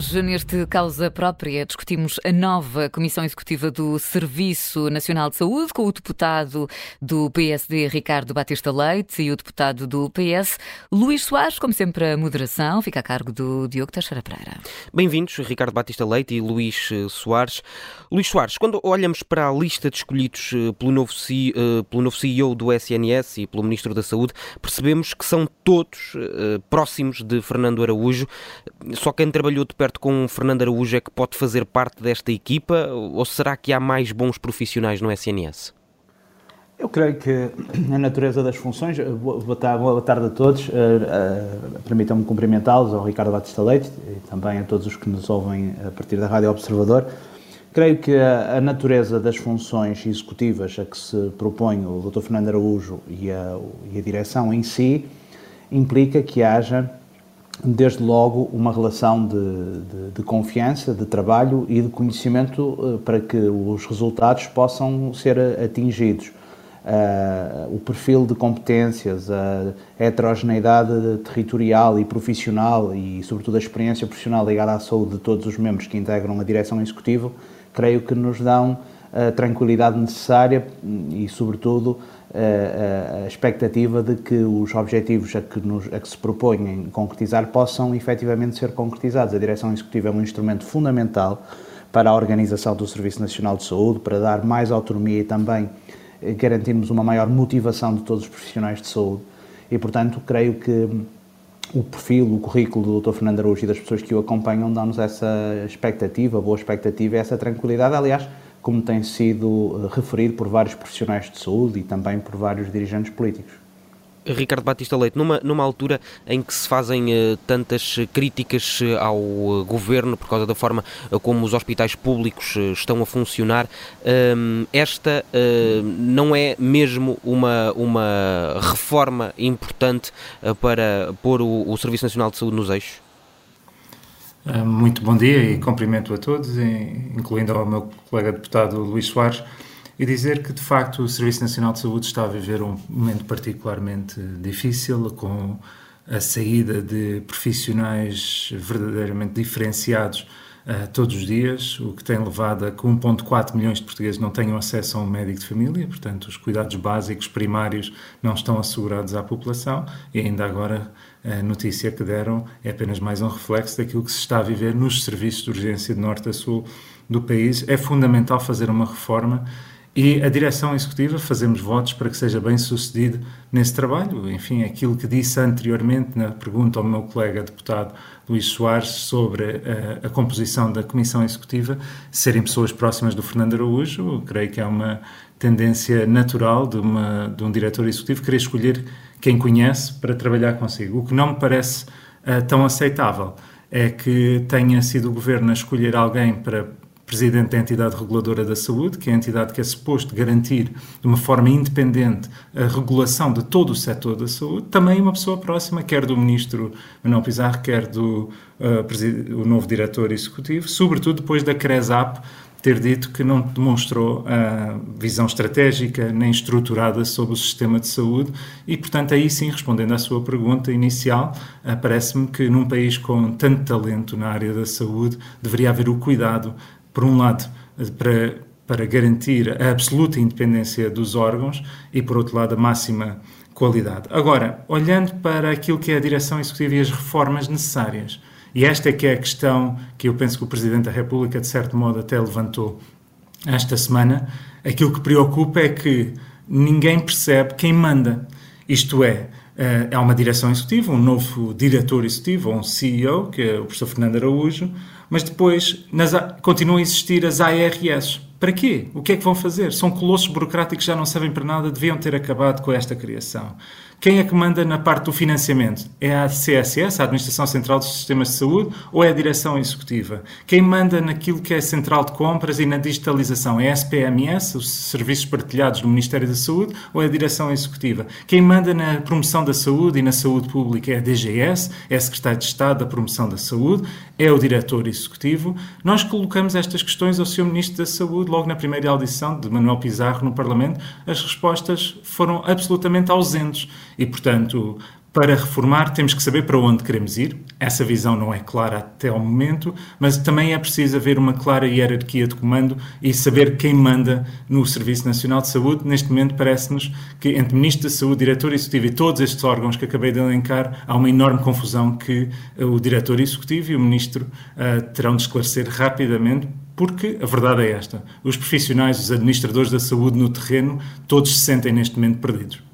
Hoje, neste Causa Própria, discutimos a nova Comissão Executiva do Serviço Nacional de Saúde com o deputado do PSD, Ricardo Batista Leite, e o deputado do PS, Luís Soares. Como sempre, a moderação fica a cargo do Diogo Teixeira Pereira. Bem-vindos, Ricardo Batista Leite e Luís eh, Soares. Luís Soares, quando olhamos para a lista de escolhidos eh, pelo novo, eh, pelo novo CEO do SNS e pelo Ministro da Saúde, percebemos que são todos próximos de Fernando Araújo. Só quem trabalhou de perto com Fernando Araújo é que pode fazer parte desta equipa ou será que há mais bons profissionais no SNS? Eu creio que a natureza das funções. Boa tarde, tarde a todos. Uh, uh, Permitam-me cumprimentá-los, ao Ricardo Batista Leite e também a todos os que nos ouvem a partir da Rádio Observador. Creio que a, a natureza das funções executivas a que se propõe o Dr. Fernando Araújo e a, e a direção em si implica que haja desde logo, uma relação de, de, de, confiança, de trabalho e de conhecimento uh, para que os resultados possam ser atingidos. Uh, o perfil de competências, a heterogeneidade territorial e profissional e, sobretudo, a experiência profissional ligada à saúde de todos os membros que integram a direção executiva, creio que nos dão a tranquilidade necessária e, sobretudo, a, expectativa de que os objetivos a que, nos, a que se propõem concretizar possam efetivamente ser concretizados. A direção executiva é um instrumento fundamental para a organização do Serviço Nacional de Saúde, para dar mais autonomia e também eh, garantirmos uma maior motivação de todos os profissionais de saúde. E, portanto, creio que o perfil, o currículo do Dr. Fernando Araújo e das pessoas que o acompanham dão-nos essa expectativa, boa expectativa essa tranquilidade. Aliás, como tem sido eh, referido por vários profissionais de saúde e também por vários dirigentes políticos. Ricardo Batista Leite, numa, numa altura em que se fazem uh, tantas críticas uh, ao governo por causa da forma como os hospitais públicos estão a funcionar, ehm, esta não é mesmo uma, uma reforma importante para pôr o, o Serviço Nacional de Saúde nos eixos? Ah, muito bom dia e cumprimento a todos, incluindo ao meu colega deputado Luís Soares, e dizer que, de facto, o Serviço Nacional de Saúde está a viver um momento particularmente difícil, com a saída de profissionais verdadeiramente diferenciados uh, todos os dias, o que tem levado a que 1,4 milhões de portugueses não tenham acesso a um médico de família, portanto, os cuidados básicos primários não estão assegurados à população e ainda agora a notícia que deram é apenas mais um reflexo daquilo que se está a viver nos serviços de urgência de norte a sul do país. É fundamental fazer uma reforma e a direção executiva fazemos votos para que seja bem sucedido nesse trabalho. Enfim, aquilo que disse anteriormente na pergunta ao meu colega deputado Luís Soares sobre a, eh, a composição da comissão executiva, serem pessoas próximas do Fernando Araújo, creio que é uma tendência natural de, uma, de um diretor executivo querer escolher quem conhece para trabalhar consigo. O que não me parece uh, tão aceitável é que tenha sido o governo a escolher alguém para presidente da entidade reguladora da saúde, que é a entidade que é suposto garantir de uma forma independente a regulação de todo o setor da saúde, também uma pessoa próxima, quer do ministro Manuel Pizarro, quer do uh, o novo diretor executivo, sobretudo depois da CRESAP ter dito que não demonstrou a visão estratégica nem estruturada sobre o sistema de saúde e, portanto, aí sim, respondendo à sua pergunta inicial, eh, parece-me que num país com tanto talento na área da saúde deveria haver o cuidado, por um lado, para, para garantir a absoluta independência dos órgãos e, por outro lado, a máxima qualidade. Agora, olhando para aquilo que é a direção executiva e as reformas necessárias, e esta é que é a questão que eu penso que o Presidente da República, de certo modo, até levantou esta semana. Aquilo que preocupa é que ninguém percebe quem manda. Isto é, eh, há uma direção executiva, um novo diretor executivo, um CEO, que é o professor Fernando Araújo, mas depois nas, continuam a existir as ARS. Para quê? O que é que vão fazer? São colossos burocráticos que já não servem para nada, deviam ter acabado com esta criação. Quem é que manda na parte do financiamento? É a CSS, a Administração Central dos Sistemas de Saúde, ou é a Direção Executiva? Quem manda naquilo que é Central de Compras e na digitalização? É a SPMS, os Serviços Partilhados do Ministério da Saúde, ou é a Direção Executiva? Quem manda na promoção da saúde e na saúde pública é a DGS, é a Secretária de Estado da Promoção da Saúde, é o Diretor Executivo. Nós colocamos estas questões ao Sr. Ministro da Saúde logo na primeira audição de Manuel Pizarro no Parlamento. As respostas foram absolutamente ausentes e, portanto, para reformar, temos que saber para onde queremos ir. Essa visão não é clara até ao momento, mas também é preciso haver uma clara hierarquia de comando e saber quem manda no Serviço Nacional de Saúde. Neste momento, parece-nos que entre Ministro da Saúde, Diretor Executivo e todos estes órgãos que acabei de elencar, há uma enorme confusão que o Diretor Executivo e o Ministro uh, terão de esclarecer rapidamente porque a verdade é esta: os profissionais, os administradores da saúde no terreno, todos se sentem neste momento perdidos.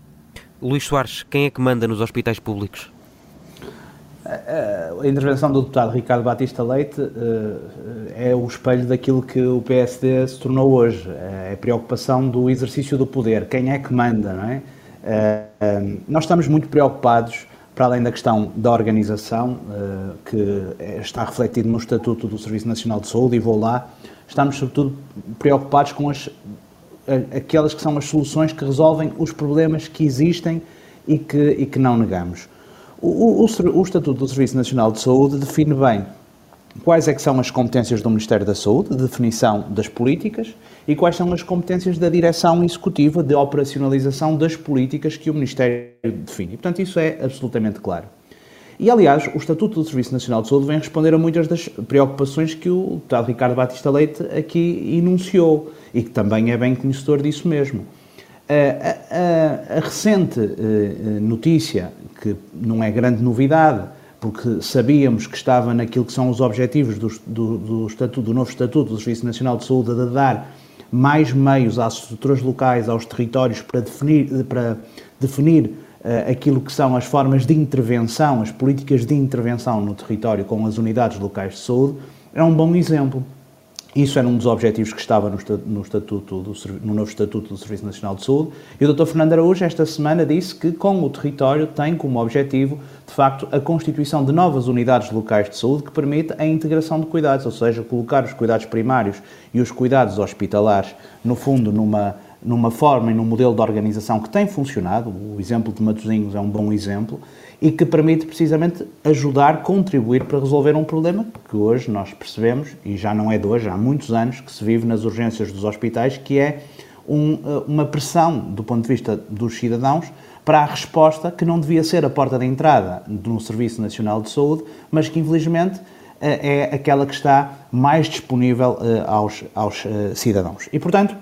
Luís Soares, quem é que manda nos hospitais públicos? A intervenção do deputado Ricardo Batista Leite eh, é o espelho daquilo que o PSD se tornou hoje. É a preocupação do exercício do poder. Quem é que manda, não é? Eh, nós estamos muito preocupados, para além da questão da organização, eh, que está refletido no Estatuto do Serviço Nacional de Saúde, e vou lá, estamos sobretudo preocupados com as aquelas que são as soluções que resolvem os problemas que existem e que, e que não negamos. O, o, o, Estatuto do Serviço Nacional de Saúde define bem quais é que são as competências do Ministério da Saúde, de definição das políticas, e quais são as competências da direção executiva de operacionalização das políticas que o Ministério define. Portanto, isso é absolutamente claro. E, aliás, o Estatuto do Serviço Nacional de Saúde vem responder a muitas das preocupações que o deputado Ricardo Batista Leite aqui enunciou e que também é bem conhecedor disso mesmo. A, a, a recente uh, notícia, que não é grande novidade, porque sabíamos que estava naquilo que são os objetivos do, do, do, estatuto, do novo Estatuto do Serviço Nacional de Saúde, de dar mais meios às estruturas locais, aos territórios, para definir, para definir aquilo que são as formas de intervenção, as políticas de intervenção no território com as unidades locais de saúde, é um bom exemplo. Isso era um dos objetivos que estava no, no, estatuto do, no novo Estatuto do Serviço Nacional de Saúde. E o Dr. Fernando Araújo, esta semana, disse que com o território tem como objetivo, de facto, a constituição de novas unidades locais de saúde que permite a integração de cuidados, ou seja, colocar os cuidados primários e os cuidados hospitalares, no fundo, numa, numa forma e num modelo de organização que tem funcionado. O exemplo de Matosinhos é um bom exemplo e que permite precisamente ajudar, contribuir para resolver um problema que hoje nós percebemos, e já não é de hoje, há muitos anos que se vive nas urgências dos hospitais, que é um, eh, uma pressão do ponto de vista dos cidadãos para a resposta que não devia ser a porta de entrada no Serviço Nacional de Saúde, mas que infelizmente eh, é aquela que está mais disponível eh, aos, aos cidadãos. E portanto,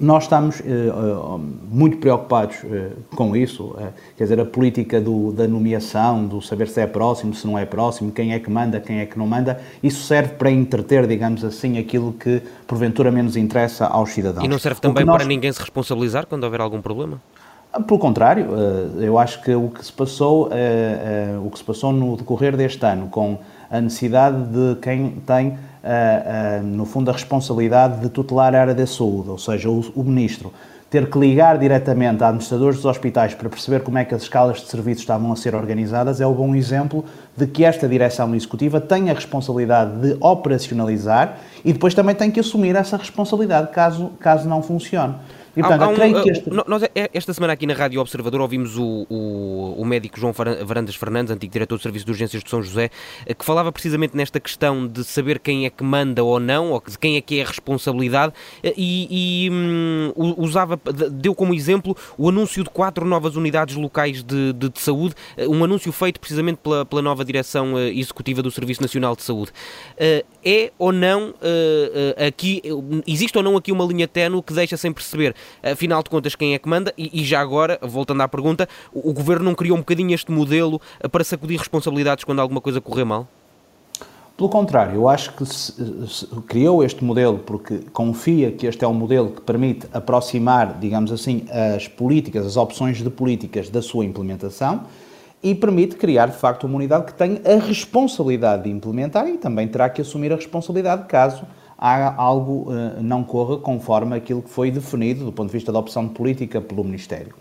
nós estamos uh, uh, muito preocupados uh, com isso, quer dizer, a política do, da nomeação, do saber se é próximo, se não é próximo, quem é que manda, quem é que não manda, isso serve para entreter, digamos assim, aquilo que porventura menos interessa aos cidadãos. E não serve também nós... para ninguém se responsabilizar quando houver algum problema? Ah, pelo contrário, eu acho que o que se passou, o que se passou no decorrer deste ano, com a necessidade de quem tem uh, uh, no fundo, a responsabilidade de tutelar a área da saúde, ou seja, o, o Ministro ter que ligar diretamente a administradores dos hospitais para perceber como é que as escalas de serviços estavam a ser organizadas é o bom exemplo de que esta direção executiva tem a responsabilidade de operacionalizar e depois também tem que assumir essa responsabilidade caso, caso não funcione. E, portanto, há, há um, creio que este... Nós, é, esta semana aqui na Rádio Observador ouvimos o, o, o, médico João Varandas Fernandes, antigo diretor do Serviço de Urgências de São José, eh, que falava precisamente nesta questão de saber quem é que manda ou não, ou de quem é que é a responsabilidade, eh, e, e um, usava, deu como exemplo o anúncio de quatro novas unidades locais de, de, de saúde, eh, um anúncio feito precisamente pela, pela nova direção executiva do Serviço Nacional de Saúde. É ou não aqui, existe ou não aqui uma linha ténue que deixa sem perceber afinal de contas, quem é que manda? E, e, já agora, voltando à pergunta, o, o governo não criou um bocadinho este modelo eh, para sacudir responsabilidades quando alguma coisa correr mal? Pelo contrário, eu acho que se, se criou este modelo porque confia que este é um modelo que permite aproximar, digamos assim, as políticas, as opções de políticas da sua implementação e permite criar, de facto, uma unidade que tem a responsabilidade de implementar e também terá que assumir a responsabilidade caso algo uh, não corra conforme aquilo que foi definido do ponto de vista da opção política pelo Ministério.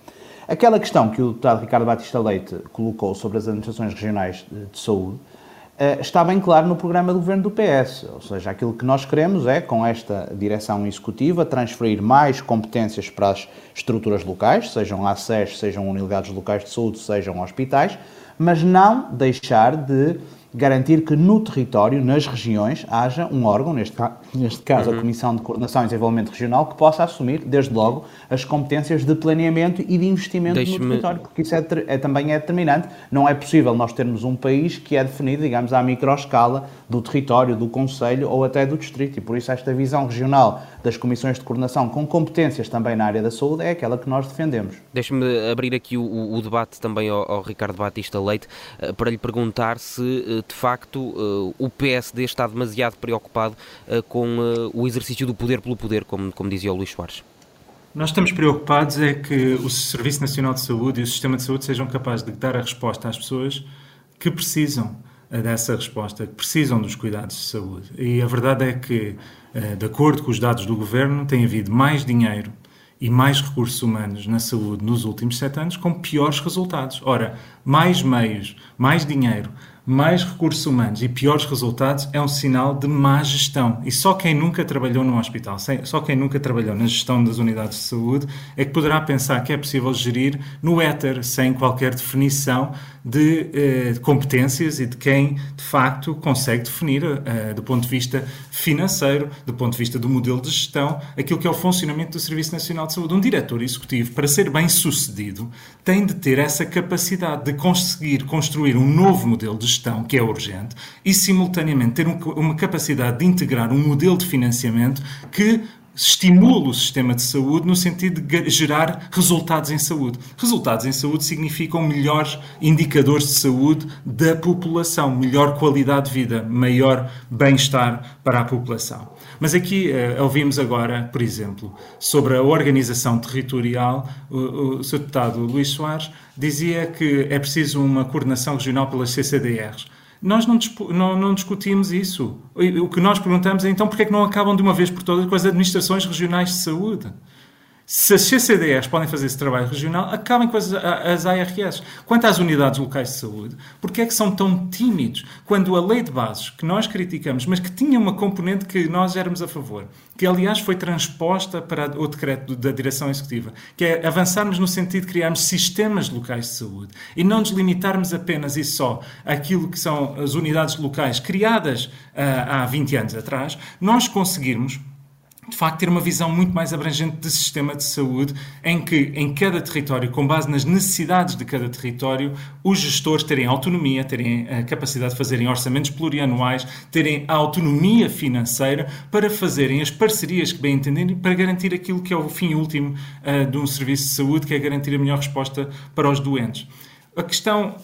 Aquela questão que o deputado Ricardo Batista Leite colocou sobre as administrações regionais de, de saúde uh, está bem claro no programa do governo do PS, ou seja, aquilo que nós queremos é, com esta direção executiva, transferir mais competências para as estruturas locais, sejam ACES, sejam unidades locais de saúde, sejam hospitais, mas não deixar de garantir que no território, nas regiões, haja um órgão, neste, neste caso uhum. a Comissão de Coordenação e Desenvolvimento Regional, que possa assumir, desde logo, as competências de planeamento e de investimento no território, porque isso é, é, também é determinante. Não é possível nós termos um país que é definido, digamos, à microescala do território, do Conselho ou até do Distrito, e por isso esta visão regional das comissões de coordenação com competências também na área da saúde é aquela que nós defendemos. Deixe-me abrir aqui o, o, debate também ao, ao Ricardo Batista Leite uh, para lhe perguntar se uh, de facto uh, o PSD está demasiado preocupado com o exercício do poder pelo poder, como, como dizia o Luís Soares. Nós estamos preocupados é que o Serviço Nacional de Saúde e o Sistema de Saúde sejam capazes de dar a resposta às pessoas que precisam dessa resposta, que precisam dos cuidados de saúde. E a verdade é que, de acordo com os dados do Governo, tem havido mais dinheiro e mais recursos humanos na saúde nos últimos sete anos com piores resultados. Ora, mais meios, mais dinheiro, mais recursos humanos e piores resultados é um sinal de má gestão. E só quem nunca trabalhou num hospital, só quem nunca trabalhou na gestão das unidades de saúde, é que poderá pensar que é possível gerir no éter, sem qualquer definição de eh, competências e de quem, de facto, consegue definir, eh, do ponto de vista financeiro, do ponto de vista do modelo de gestão, aquilo que é o funcionamento do Serviço Nacional de Saúde. Um diretor executivo, para ser bem sucedido, tem de ter essa capacidade de conseguir construir um novo modelo de gestão, que é urgente, e simultaneamente ter um, uma capacidade de integrar um modelo de financiamento que estimula o sistema de saúde no sentido de gerar resultados em saúde. Resultados em saúde significam melhores indicadores de saúde da população, melhor qualidade de vida, maior bem-estar para a população. Mas aqui uh, ouvimos agora, por exemplo, sobre a organização territorial, o, o, o Sr. Deputado Luís Soares dizia que é preciso uma coordenação regional pelas CCDRs. Nós não, não, não, discutimos isso. O que nós perguntamos é então porque é que não acabam de uma vez por todas com as administrações regionais de saúde? Se as CCDRs podem fazer esse trabalho regional, acabem com as, as ARS. Quanto às unidades locais de saúde, porque é que são tão tímidos quando a lei de bases, que nós criticamos, mas que tinha uma componente que nós éramos a favor, que aliás foi transposta para o decreto da direção executiva, que é avançarmos no sentido de criarmos sistemas locais de saúde e não nos limitarmos apenas e só àquilo que são as unidades locais criadas uh, há 20 anos atrás, nós conseguirmos de facto, ter uma visão muito mais abrangente de sistema de saúde, em que, em cada território, com base nas necessidades de cada território, os gestores terem autonomia, terem a capacidade de fazerem orçamentos plurianuais, terem a autonomia financeira para fazerem as parcerias que bem entenderem para garantir aquilo que é o fim último uh, de um serviço de saúde, que é garantir a melhor resposta para os doentes. A questão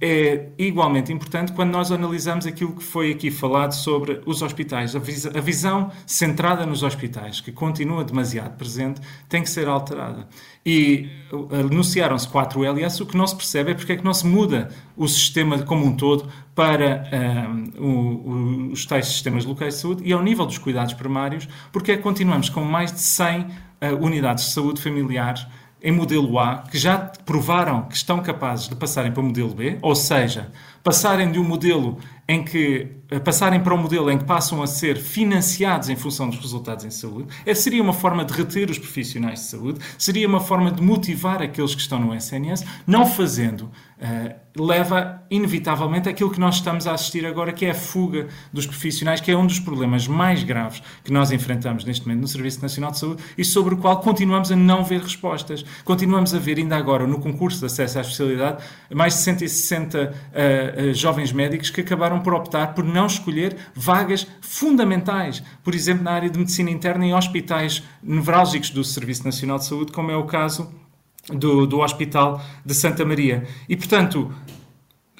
é igualmente importante quando nós analisamos aquilo que foi aqui falado sobre os hospitais. A, vis a visão centrada nos hospitais, que continua demasiado presente, tem que ser alterada. E uh, anunciaram-se quatro LS, o que não se percebe é porque é que não se muda o sistema como um todo para um, o, os tais sistemas locais de saúde e ao nível dos cuidados primários, porque é que continuamos com mais de 100 uh, unidades de saúde familiares em modelo A que já provaram que estão capazes de passarem para o modelo B, ou seja, passarem de um modelo em que passarem para um modelo em que passam a ser financiados em função dos resultados em saúde, é, seria uma forma de reter os profissionais de saúde, seria uma forma de motivar aqueles que estão no SNS, não fazendo uh, leva inevitavelmente àquilo que nós estamos a assistir agora, que é a fuga dos profissionais, que é um dos problemas mais graves que nós enfrentamos neste momento no Serviço Nacional de Saúde e sobre o qual continuamos a não ver respostas. Continuamos a ver, ainda agora, no concurso de acesso à especialidade, mais de 160 uh, jovens médicos que acabaram por optar por não escolher vagas fundamentais, por exemplo, na área de medicina interna em hospitais nevrálgicos do Serviço Nacional de Saúde, como é o caso do, do Hospital de Santa Maria. E, portanto,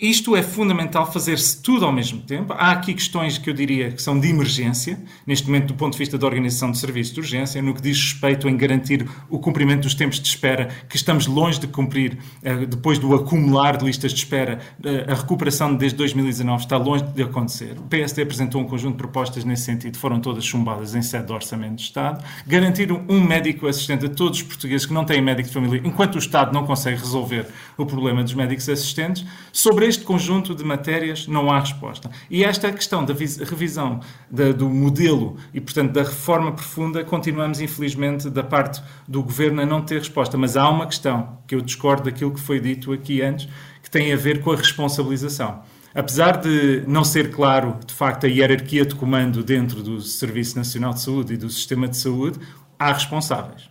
isto é fundamental fazer-se tudo ao mesmo tempo. Há aqui questões que eu diria que são de emergência, neste momento, do ponto de vista da organização de serviços de urgência, no que diz respeito em garantir o cumprimento dos tempos de espera, que estamos longe de cumprir eh, depois do acumular de listas de espera. Eh, a recuperação desde 2019 está longe de acontecer. O PSD apresentou um conjunto de propostas nesse sentido, foram todas chumbadas em sede de orçamento de Estado. Garantir um médico assistente a todos os portugueses que não têm médico de família, enquanto o Estado não consegue resolver o problema dos médicos assistentes. Sobre este conjunto de matérias não há resposta. E esta questão da revisão da, do modelo e, portanto, da reforma profunda, continuamos, infelizmente, da parte do governo a não ter resposta. Mas há uma questão que eu discordo daquilo que foi dito aqui antes, que tem a ver com a responsabilização. apesar de não ser claro, de facto, a hierarquia de comando dentro do Serviço Nacional de Saúde e do sistema de saúde, há responsáveis.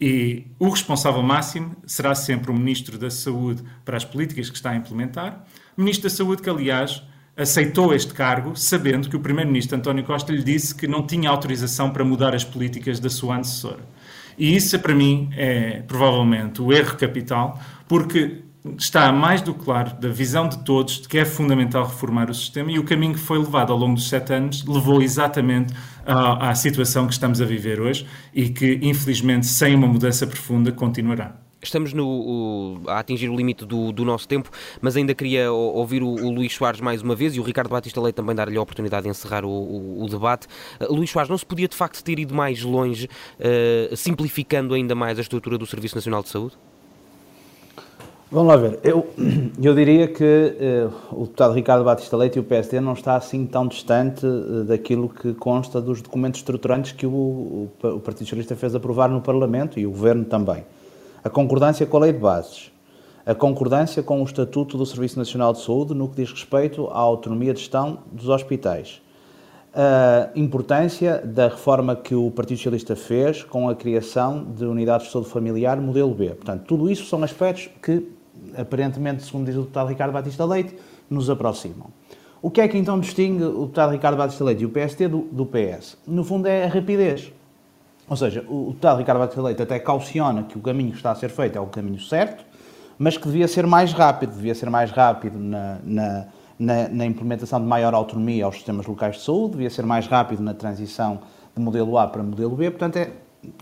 E o responsável máximo será sempre o Ministro da Saúde para as políticas que está a implementar. Ministro da Saúde, que, aliás, aceitou este cargo, sabendo que o Primeiro-Ministro António Costa lhe disse que não tinha autorização para mudar as políticas da sua antecessora. E isso, para mim, é provavelmente o erro capital, porque está mais do que claro da visão de todos de que é fundamental reformar o sistema e o caminho que foi levado ao longo dos sete anos levou exatamente à, à situação que estamos a viver hoje e que, infelizmente, sem uma mudança profunda, continuará. Estamos no, o, a atingir o limite do, do, nosso tempo, mas ainda queria ouvir o, o, Luís Soares mais uma vez e o Ricardo Batista Leite também dar-lhe a oportunidade de encerrar o, o debate. Uh, Luís Soares, não se podia de facto ter ido mais longe, uh, simplificando ainda mais a estrutura do Serviço Nacional de Saúde? Vamos lá ver. Eu, eu diria que uh, o deputado Ricardo Batista Leite e o PSD não está assim tão distante uh, daquilo que consta dos documentos estruturantes que o, o, o, Partido Socialista fez aprovar no Parlamento e o Governo também. A concordância com a Lei de Bases, a concordância com o Estatuto do Serviço Nacional de Saúde no que diz respeito à autonomia de gestão dos hospitais, a importância da reforma que o Partido Socialista fez com a criação de unidades de saúde familiar modelo B. Portanto, tudo isso são aspectos que aparentemente, segundo diz o deputado Ricardo Batista Leite, nos aproximam. O que é que então distingue o deputado Ricardo Batista Leite e o PST do, do PS? No fundo é a rapidez. Ou seja, o deputado Ricardo Batista Leite até cauciona que o caminho que está a ser feito é o caminho certo, mas que devia ser mais rápido, devia ser mais rápido na, na, na, na implementação de maior autonomia aos sistemas locais de saúde, devia ser mais rápido na transição de modelo A para modelo B, portanto, é,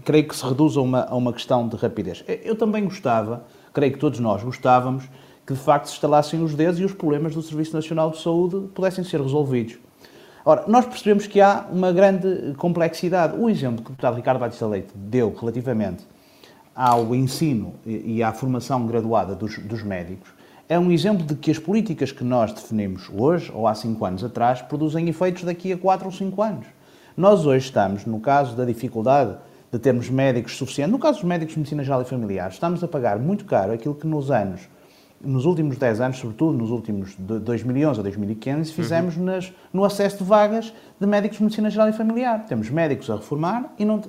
creio que se reduz a uma, a uma questão de rapidez. Eu também gostava creio que todos nós gostávamos que de facto se instalassem os dedos e os problemas do Serviço Nacional de Saúde pudessem ser resolvidos. Ora, nós percebemos que há uma grande complexidade. O exemplo que o deputado Ricardo Batista Leite deu relativamente ao ensino e à formação graduada dos, dos médicos é um exemplo de que as políticas que nós definimos hoje ou há cinco anos atrás produzem efeitos daqui a quatro ou cinco anos. Nós hoje estamos, no caso da dificuldade de termos médicos suficientes. No caso dos médicos de medicina geral e familiar, estamos a pagar muito caro aquilo que nos anos, nos últimos 10 anos, sobretudo nos últimos de 2011 a 2015, fizemos uhum. nas, no acesso de vagas de médicos de medicina geral e familiar. Temos médicos a reformar e não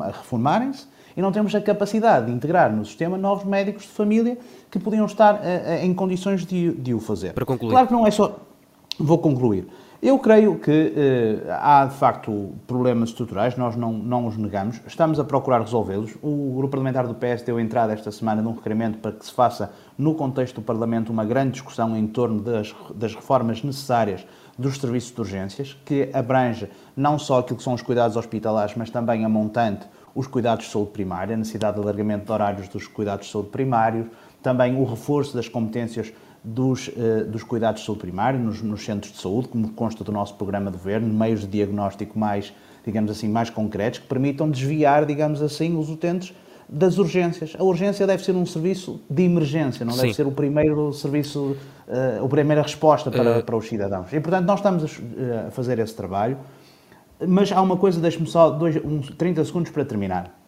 a, reformarem-se e não temos a capacidade de integrar no sistema novos médicos de família que podiam estar a, a, em condições de, de o fazer. Para concluir. Claro que não é só. Vou concluir. Eu creio que eh, há, de facto, problemas estruturais, nós não, não os negamos, estamos a procurar resolvê-los. O Grupo Parlamentar do PS deu entrada esta semana num requerimento para que se faça, no contexto do Parlamento, uma grande discussão em torno das, das reformas necessárias dos serviços de urgências, que abrange não só aquilo que são os cuidados hospitalares, mas também a montante os cuidados de saúde primária, a necessidade de alargamento de horários dos cuidados de saúde primários, também o reforço das competências dos, uh, dos cuidados de saúde primário nos, nos, centros de saúde, como consta do nosso programa de governo, meios de diagnóstico mais, digamos assim, mais concretos, que permitam desviar, digamos assim, os utentes das urgências. A urgência deve ser um serviço de emergência, não Sim. deve ser o primeiro serviço, uh, a primeira resposta para, uh... para os cidadãos. E, portanto, nós estamos a, a fazer esse trabalho, mas há uma coisa, deixe-me só dois, uns 30 segundos para terminar.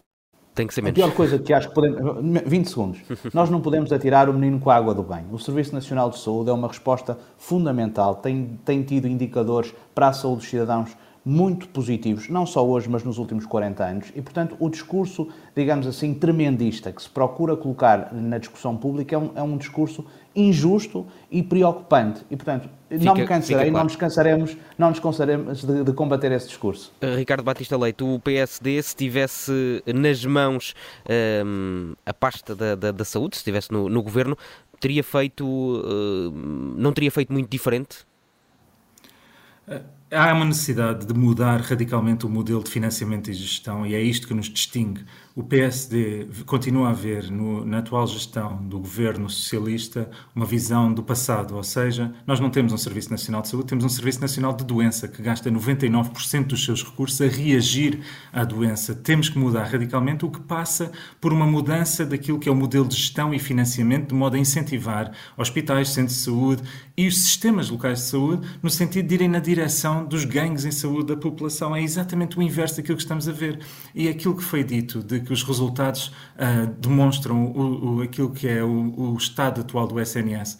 Tem que ser menos. A pior coisa que acho que podemos. 20 segundos. Nós não podemos atirar o menino com a água do banho. O Serviço Nacional de Saúde é uma resposta fundamental. Tem, tem tido indicadores para a saúde dos cidadãos muito positivos, não só hoje, mas nos últimos 40 anos. E, portanto, o discurso, digamos assim, tremendista que se procura colocar na discussão pública é um, é um discurso injusto e preocupante. E, portanto, fica, não me cansarei, claro. não nos cansaremos, não nos cansaremos de, de, combater esse discurso. Uh, Ricardo Batista Leite, o PSD, se tivesse nas mãos um, a pasta da, da, da, saúde, se estivesse no, no governo, teria feito, uh, não teria feito muito diferente? Uh há uma necessidade de mudar radicalmente o modelo de financiamento e gestão e é isto que nos distingue o PSD continua a ver no, na atual gestão do governo socialista uma visão do passado, ou seja, nós não temos um Serviço Nacional de Saúde, temos um Serviço Nacional de Doença que gasta 99% dos seus recursos a reagir à doença. Temos que mudar radicalmente, o que passa por uma mudança daquilo que é o modelo de gestão e financiamento, de modo a incentivar hospitais, centros de saúde e os sistemas locais de saúde no sentido de irem na direção dos ganhos em saúde da população. É exatamente o inverso daquilo que estamos a ver. E aquilo que foi dito de que os resultados uh, demonstram o, o, aquilo que é o, o, estado atual do SNS.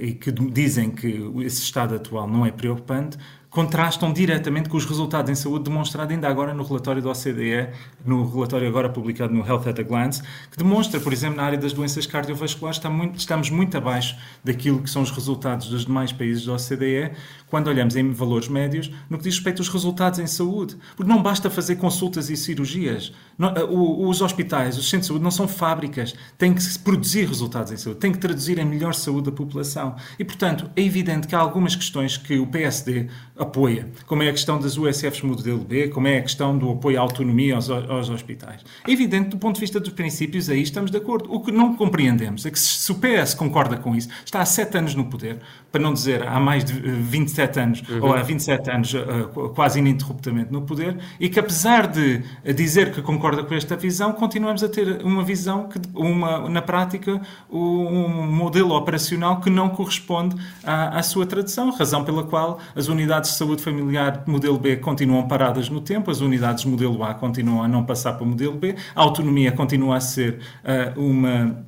e que dizem que esse estado atual não é preocupante, contrastam diretamente com os resultados em saúde demonstrados ainda agora no relatório da OCDE, no relatório agora publicado no Health at a Glance, que demonstra, por exemplo, na área das doenças cardiovasculares, muito, estamos muito abaixo daquilo que são os resultados dos demais países da OCDE, quando olhamos em valores médios, no que diz respeito aos resultados em saúde. Porque não basta fazer consultas e cirurgias. Eh, os hospitais, os centros de saúde não são fábricas. Têm que produzir resultados em saúde, têm que traduzir em melhor saúde da população. E, portanto, é evidente que há algumas questões que o PSD apoia, como é a questão das USFs modelo B, como é a questão do apoio à autonomia aos, aos hospitais. É evidente, do ponto de vista dos princípios, aí estamos de acordo. O que não compreendemos é que se o PS concorda com isso, está há sete anos no poder, para não dizer há mais de 27 anos, uhum. ou há 27 anos uh, quase ininterruptamente no poder, e que apesar de dizer que concorda com esta visão, continuamos a ter uma visão que, uma, na prática, um modelo operacional que não corresponde à, à sua tradição, razão pela qual as unidades de saúde familiar modelo B continuam paradas no tempo, as unidades modelo A continuam a não passar para o modelo B, a autonomia continua a ser uh, uma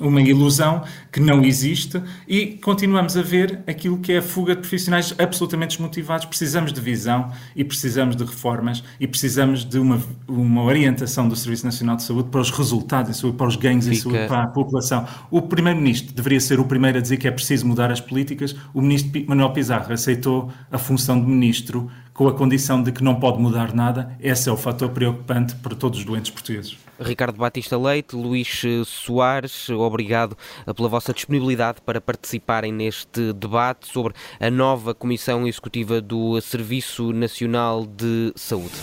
uma ilusão que não existe e continuamos a ver aquilo que é a fuga de profissionais absolutamente desmotivados. Precisamos de visão e precisamos de reformas e precisamos de uma, uma orientação do Serviço Nacional de Saúde para os resultados em saúde, para os ganhos Fica... em saúde para a população. O Primeiro-Ministro deveria ser o primeiro a dizer que é preciso mudar as políticas. O Ministro Manuel Pizarro aceitou a função de Ministro com a condição de que não pode mudar nada. Esse é o fator preocupante para todos os doentes portugueses. Ricardo Batista Leite, Luís Soares, obrigado pela vossa disponibilidade para participarem neste debate sobre a nova Comissão Executiva do Serviço Nacional de Saúde.